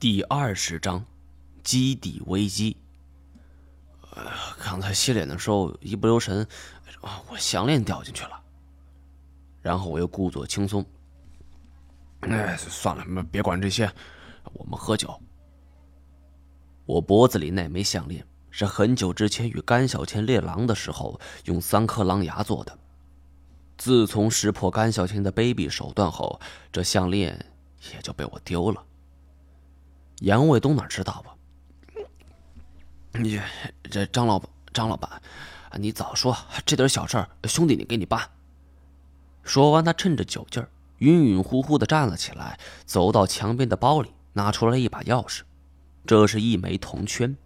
第二十章，基地危机。呃，刚才洗脸的时候一不留神，我项链掉进去了。然后我又故作轻松。哎，算了，别管这些，我们喝酒。我脖子里那枚项链是很久之前与甘小千猎狼的时候用三颗狼牙做的。自从识破甘小千的卑鄙手段后，这项链也就被我丢了。杨卫东哪知道啊？你这张老张老板，你早说这点小事儿兄弟你给你办。说完，他趁着酒劲儿，晕晕乎乎的站了起来，走到墙边的包里，拿出了一把钥匙。这是一枚铜圈，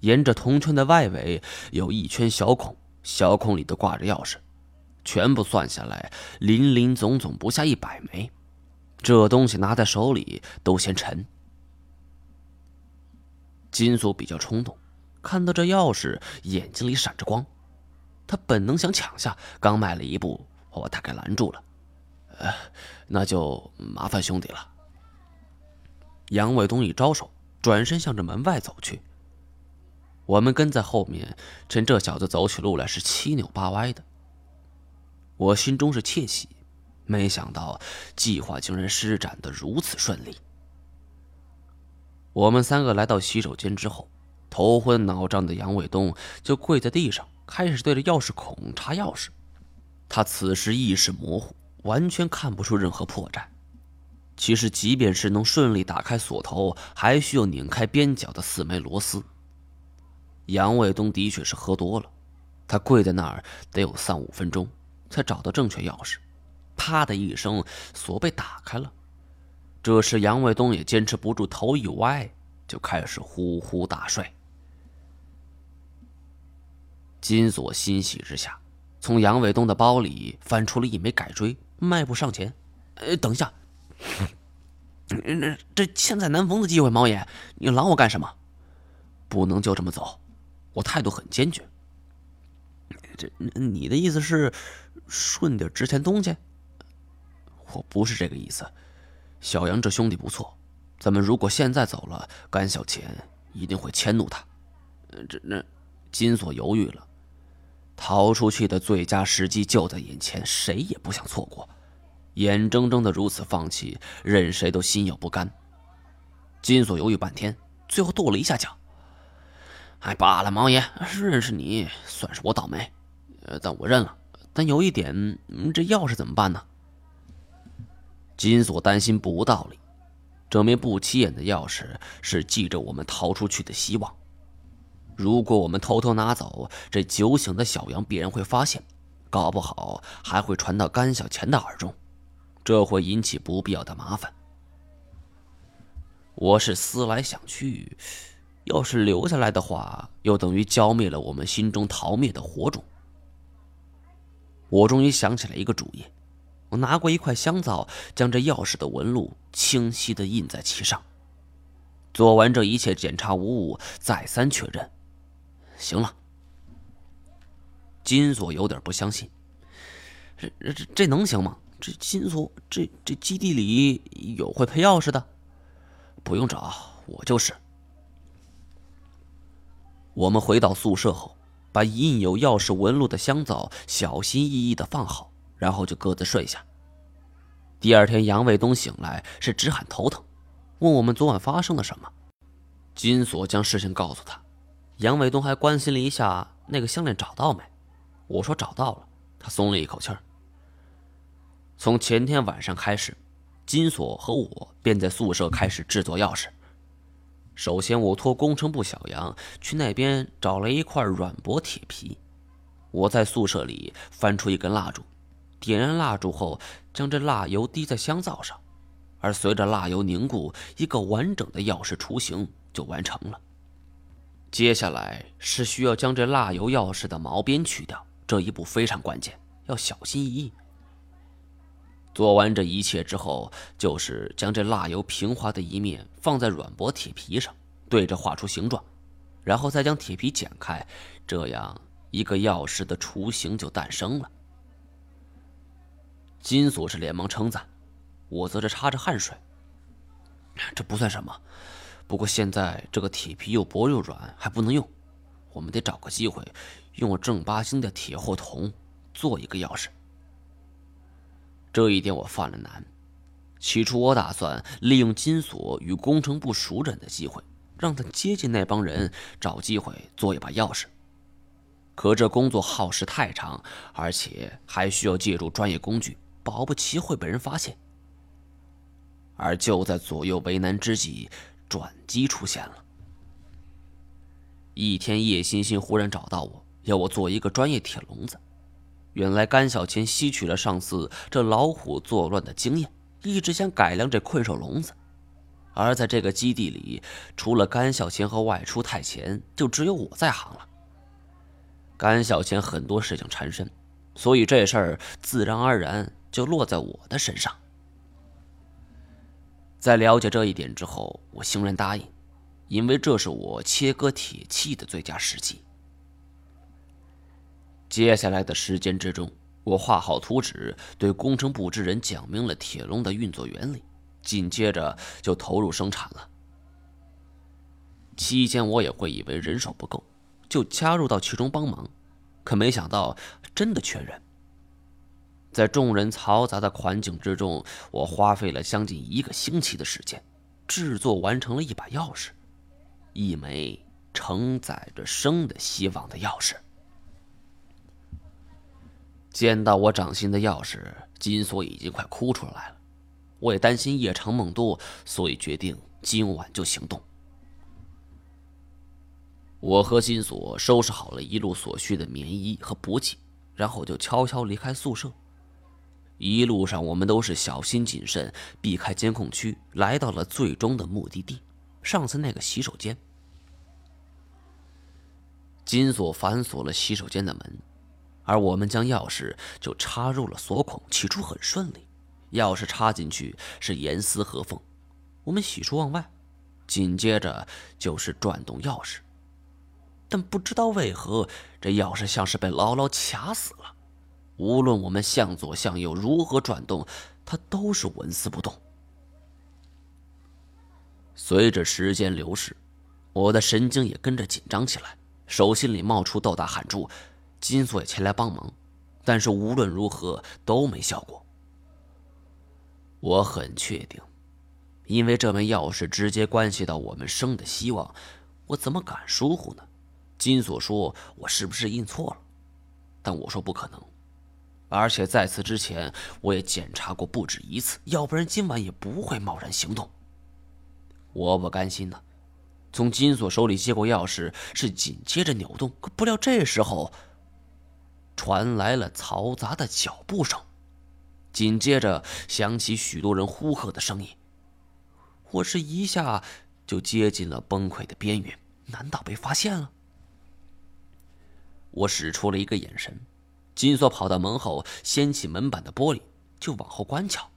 沿着铜圈的外围有一圈小孔，小孔里都挂着钥匙，全部算下来，林林总总不下一百枚。这东西拿在手里都嫌沉。金锁比较冲动，看到这钥匙，眼睛里闪着光，他本能想抢下，刚迈了一步，我把他给拦住了。呃，那就麻烦兄弟了。杨卫东一招手，转身向着门外走去。我们跟在后面，趁这小子走起路来是七扭八歪的。我心中是窃喜，没想到计划竟然施展的如此顺利。我们三个来到洗手间之后，头昏脑胀的杨卫东就跪在地上，开始对着钥匙孔插钥匙。他此时意识模糊，完全看不出任何破绽。其实，即便是能顺利打开锁头，还需要拧开边角的四枚螺丝。杨卫东的确是喝多了，他跪在那儿得有三五分钟，才找到正确钥匙。啪的一声，锁被打开了。这时，杨卫东也坚持不住，头一歪，就开始呼呼大睡。金锁欣喜之下，从杨卫东的包里翻出了一枚改锥，迈步上前：“呃，等一下，这这千载难逢的机会，毛爷，你拦我干什么？不能就这么走，我态度很坚决。这你的意思是顺点值钱东西？我不是这个意思。”小杨这兄弟不错，咱们如果现在走了，甘小钱一定会迁怒他。这那金锁犹豫了，逃出去的最佳时机就在眼前，谁也不想错过。眼睁睁的如此放弃，任谁都心有不甘。金锁犹豫半天，最后跺了一下脚：“哎，罢了，毛爷，认识你算是我倒霉，呃，但我认了。但有一点，这钥匙怎么办呢？”金锁担心不无道理，这枚不起眼的钥匙是系着我们逃出去的希望。如果我们偷偷拿走，这酒醒的小杨必然会发现，搞不好还会传到甘小钱的耳中，这会引起不必要的麻烦。我是思来想去，要是留下来的话，又等于浇灭了我们心中逃灭的火种。我终于想起来一个主意。我拿过一块香皂，将这钥匙的纹路清晰的印在其上。做完这一切检查无误，再三确认，行了。金锁有点不相信，这这这能行吗？这金锁这这基地里有会配钥匙的？不用找，我就是。我们回到宿舍后，把印有钥匙纹路的香皂小心翼翼的放好。然后就各自睡下。第二天，杨卫东醒来是直喊头疼，问我们昨晚发生了什么。金锁将事情告诉他，杨卫东还关心了一下那个项链找到没。我说找到了，他松了一口气儿。从前天晚上开始，金锁和我便在宿舍开始制作钥匙。首先，我托工程部小杨去那边找了一块软薄铁皮，我在宿舍里翻出一根蜡烛。点燃蜡烛后，将这蜡油滴在香皂上，而随着蜡油凝固，一个完整的钥匙雏形就完成了。接下来是需要将这蜡油钥匙的毛边去掉，这一步非常关键，要小心翼翼。做完这一切之后，就是将这蜡油平滑的一面放在软薄铁皮上，对着画出形状，然后再将铁皮剪开，这样一个钥匙的雏形就诞生了。金锁是连忙称赞，我则是擦着汗水。这不算什么。不过现在这个铁皮又薄又软，还不能用。我们得找个机会，用正八经的铁或铜做一个钥匙。这一点我犯了难。起初我打算利用金锁与工程部熟人的机会，让他接近那帮人，找机会做一把钥匙。可这工作耗时太长，而且还需要借助专业工具，保不齐会被人发现。而就在左右为难之际，转机出现了。一天，叶欣欣忽然找到我，要我做一个专业铁笼子。原来甘小钱吸取了上次这老虎作乱的经验，一直想改良这困兽笼子。而在这个基地里，除了甘小钱和外出太前，就只有我在行了。甘小钱很多事情缠身，所以这事儿自然而然就落在我的身上。在了解这一点之后，我欣然答应，因为这是我切割铁器的最佳时机。接下来的时间之中，我画好图纸，对工程部之人讲明了铁笼的运作原理，紧接着就投入生产了。期间我也会以为人手不够。就加入到其中帮忙，可没想到真的缺人。在众人嘈杂的环境之中，我花费了将近一个星期的时间，制作完成了一把钥匙，一枚承载着生的希望的钥匙。见到我掌心的钥匙，金锁已经快哭出来了。我也担心夜长梦多，所以决定今晚就行动。我和金锁收拾好了一路所需的棉衣和补给，然后就悄悄离开宿舍。一路上，我们都是小心谨慎，避开监控区，来到了最终的目的地——上次那个洗手间。金锁反锁了洗手间的门，而我们将钥匙就插入了锁孔。起初很顺利，钥匙插进去是严丝合缝。我们喜出望外，紧接着就是转动钥匙。但不知道为何，这钥匙像是被牢牢卡死了。无论我们向左向右如何转动，它都是纹丝不动。随着时间流逝，我的神经也跟着紧张起来，手心里冒出豆大汗珠。金锁也前来帮忙，但是无论如何都没效果。我很确定，因为这枚钥匙直接关系到我们生的希望，我怎么敢疏忽呢？金锁说：“我是不是印错了？”但我说不可能，而且在此之前我也检查过不止一次，要不然今晚也不会贸然行动。我不甘心呢，从金锁手里接过钥匙，是紧接着扭动，可不料这时候传来了嘈杂的脚步声，紧接着响起许多人呼喝的声音。我是一下就接近了崩溃的边缘，难道被发现了？我使出了一个眼神，金锁跑到门后，掀起门板的玻璃，就往后观瞧。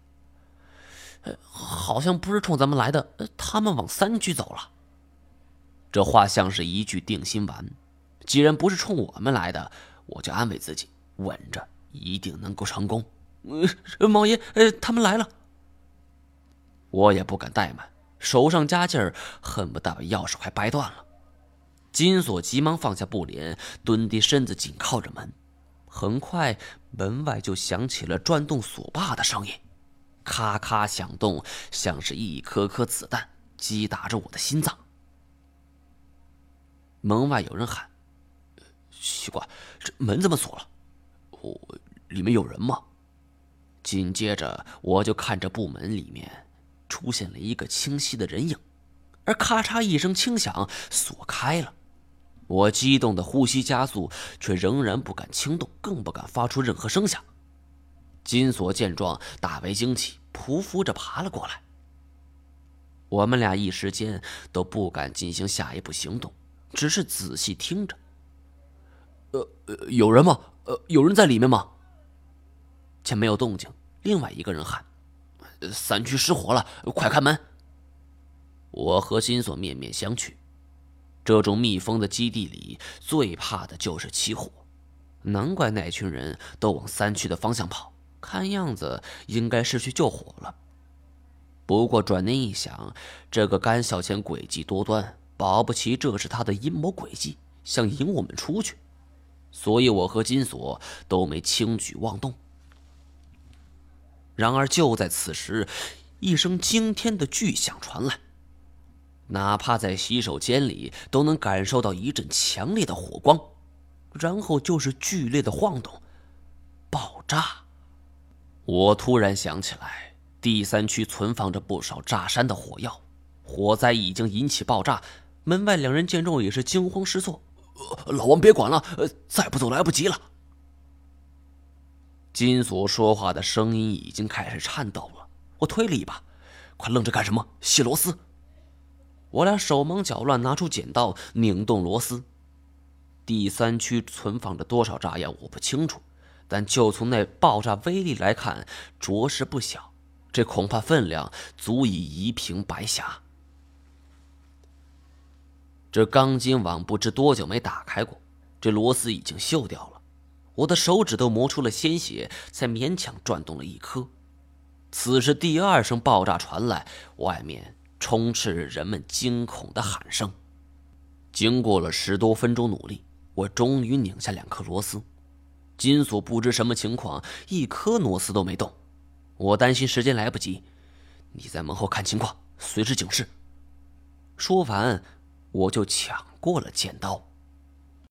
好像不是冲咱们来的，他们往三区走了。这话像是一句定心丸，既然不是冲我们来的，我就安慰自己，稳着，一定能够成功。呃，毛爷，呃，他们来了。我也不敢怠慢，手上加劲儿，恨不得把钥匙快掰断了。金锁急忙放下布帘，蹲低身子，紧靠着门。很快，门外就响起了转动锁把的声音，咔咔响动，像是一颗颗子弹击打着我的心脏。门外有人喊：“奇怪，这门怎么锁了？我里面有人吗？”紧接着，我就看着布门里面出现了一个清晰的人影，而咔嚓一声轻响，锁开了。我激动的呼吸加速，却仍然不敢轻动，更不敢发出任何声响。金锁见状，大为惊奇，匍匐着爬了过来。我们俩一时间都不敢进行下一步行动，只是仔细听着。呃，有人吗？呃，有人在里面吗？见没有动静，另外一个人喊：“三区失火了，快开门！”我和金锁面面相觑。这种密封的基地里，最怕的就是起火，难怪那群人都往三区的方向跑，看样子应该是去救火了。不过转念一想，这个甘小钱诡计多端，保不齐这是他的阴谋诡计，想引我们出去。所以我和金锁都没轻举妄动。然而就在此时，一声惊天的巨响传来，哪怕在洗手间里都能感受到一阵强烈的火光，然后就是剧烈的晃动，爆炸。我突然想起来，第三区存放着不少炸山的火药，火灾已经引起爆炸。门外两人见状也是惊慌失措。老王，别管了，再不走来不及了。金锁说话的声音已经开始颤抖了。我推了一把，快愣着干什么？卸螺丝！我俩手忙脚乱，拿出剪刀拧动螺丝。第三区存放着多少炸药，我不清楚。但就从那爆炸威力来看，着实不小。这恐怕分量足以夷平白霞。这钢筋网不知多久没打开过，这螺丝已经锈掉了。我的手指都磨出了鲜血，才勉强转动了一颗。此时，第二声爆炸传来，外面充斥着人们惊恐的喊声。经过了十多分钟努力，我终于拧下两颗螺丝。金锁不知什么情况，一颗螺丝都没动。我担心时间来不及，你在门后看情况，随时警示。说完，我就抢过了剪刀。